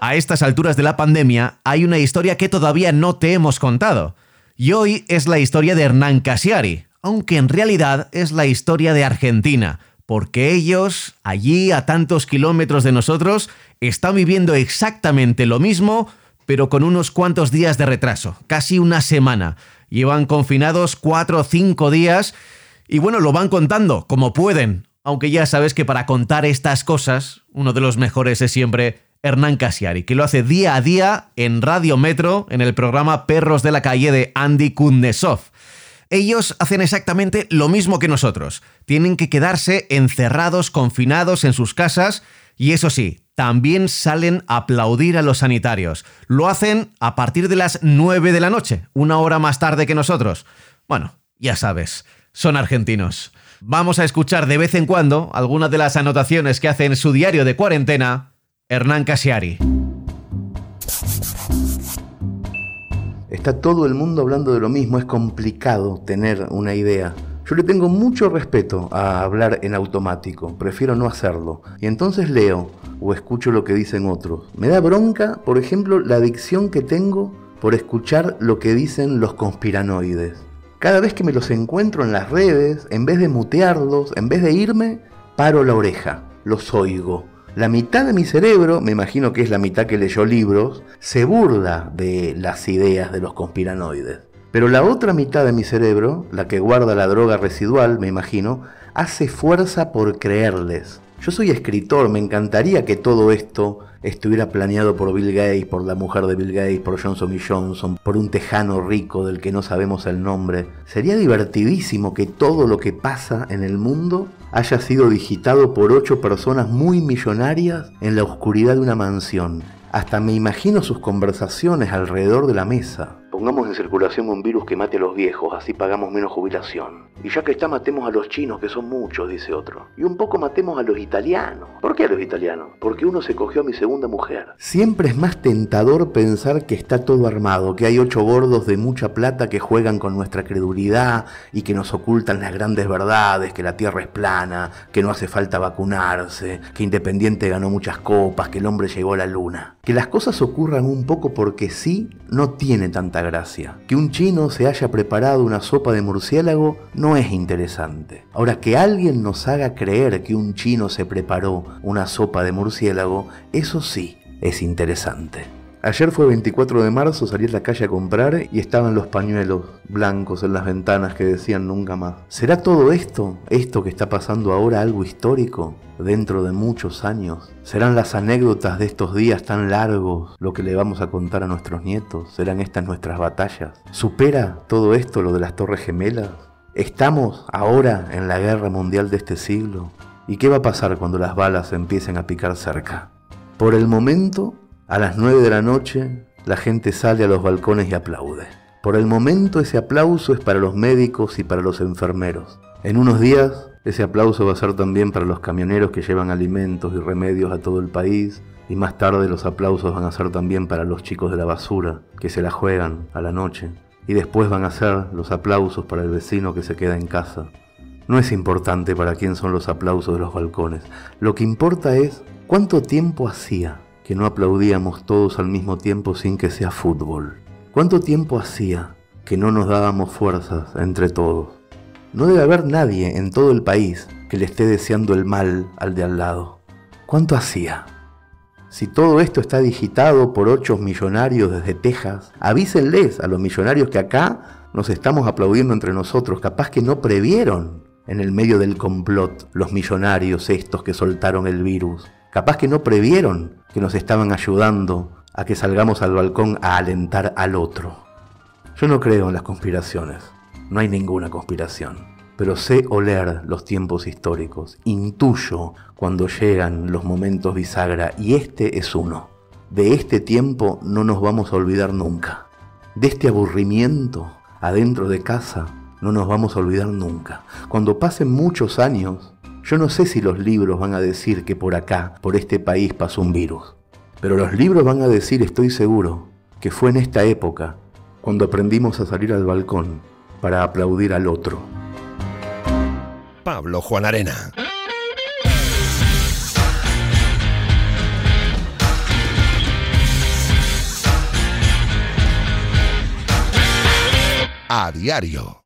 estas alturas de la pandemia hay una historia que todavía no te hemos contado. Y hoy es la historia de Hernán Casiari, aunque en realidad es la historia de Argentina, porque ellos, allí a tantos kilómetros de nosotros, están viviendo exactamente lo mismo, pero con unos cuantos días de retraso, casi una semana. Llevan confinados cuatro o cinco días y bueno, lo van contando como pueden, aunque ya sabes que para contar estas cosas, uno de los mejores es siempre Hernán Casiari, que lo hace día a día en Radio Metro, en el programa Perros de la Calle de Andy Kundesov. Ellos hacen exactamente lo mismo que nosotros. Tienen que quedarse encerrados, confinados en sus casas y eso sí, también salen a aplaudir a los sanitarios. Lo hacen a partir de las 9 de la noche, una hora más tarde que nosotros. Bueno, ya sabes, son argentinos. Vamos a escuchar de vez en cuando algunas de las anotaciones que hace en su diario de cuarentena Hernán Casiari. Está todo el mundo hablando de lo mismo, es complicado tener una idea. Yo le tengo mucho respeto a hablar en automático, prefiero no hacerlo. Y entonces leo o escucho lo que dicen otros. Me da bronca, por ejemplo, la adicción que tengo por escuchar lo que dicen los conspiranoides. Cada vez que me los encuentro en las redes, en vez de mutearlos, en vez de irme, paro la oreja, los oigo la mitad de mi cerebro, me imagino que es la mitad que leyó libros, se burla de las ideas de los conspiranoides. Pero la otra mitad de mi cerebro, la que guarda la droga residual, me imagino, hace fuerza por creerles. Yo soy escritor, me encantaría que todo esto estuviera planeado por Bill Gates, por la mujer de Bill Gates, por Johnson y Johnson, por un tejano rico del que no sabemos el nombre. Sería divertidísimo que todo lo que pasa en el mundo haya sido digitado por ocho personas muy millonarias en la oscuridad de una mansión. Hasta me imagino sus conversaciones alrededor de la mesa. Pongamos en circulación un virus que mate a los viejos, así pagamos menos jubilación. Y ya que está, matemos a los chinos, que son muchos, dice otro. Y un poco matemos a los italianos. ¿Por qué a los italianos? Porque uno se cogió a mi segunda mujer. Siempre es más tentador pensar que está todo armado, que hay ocho gordos de mucha plata que juegan con nuestra credulidad y que nos ocultan las grandes verdades, que la Tierra es plana, que no hace falta vacunarse, que Independiente ganó muchas copas, que el hombre llegó a la luna. Que las cosas ocurran un poco porque sí no tiene tanta gracia. Que un chino se haya preparado una sopa de murciélago no es interesante. Ahora, que alguien nos haga creer que un chino se preparó una sopa de murciélago, eso sí es interesante. Ayer fue 24 de marzo, salí a la calle a comprar y estaban los pañuelos blancos en las ventanas que decían nunca más. ¿Será todo esto, esto que está pasando ahora, algo histórico dentro de muchos años? ¿Serán las anécdotas de estos días tan largos lo que le vamos a contar a nuestros nietos? ¿Serán estas nuestras batallas? ¿Supera todo esto lo de las Torres Gemelas? ¿Estamos ahora en la guerra mundial de este siglo? ¿Y qué va a pasar cuando las balas empiecen a picar cerca? Por el momento, a las 9 de la noche, la gente sale a los balcones y aplaude. Por el momento ese aplauso es para los médicos y para los enfermeros. En unos días ese aplauso va a ser también para los camioneros que llevan alimentos y remedios a todo el país. Y más tarde los aplausos van a ser también para los chicos de la basura que se la juegan a la noche. Y después van a ser los aplausos para el vecino que se queda en casa. No es importante para quién son los aplausos de los balcones. Lo que importa es cuánto tiempo hacía que no aplaudíamos todos al mismo tiempo sin que sea fútbol. ¿Cuánto tiempo hacía que no nos dábamos fuerzas entre todos? No debe haber nadie en todo el país que le esté deseando el mal al de al lado. ¿Cuánto hacía? Si todo esto está digitado por ocho millonarios desde Texas, avísenles a los millonarios que acá nos estamos aplaudiendo entre nosotros, capaz que no previeron en el medio del complot los millonarios estos que soltaron el virus. Capaz que no previeron que nos estaban ayudando a que salgamos al balcón a alentar al otro. Yo no creo en las conspiraciones, no hay ninguna conspiración, pero sé oler los tiempos históricos, intuyo cuando llegan los momentos bisagra y este es uno. De este tiempo no nos vamos a olvidar nunca. De este aburrimiento adentro de casa no nos vamos a olvidar nunca. Cuando pasen muchos años, yo no sé si los libros van a decir que por acá, por este país, pasó un virus. Pero los libros van a decir, estoy seguro, que fue en esta época cuando aprendimos a salir al balcón para aplaudir al otro. Pablo Juan Arena. A diario.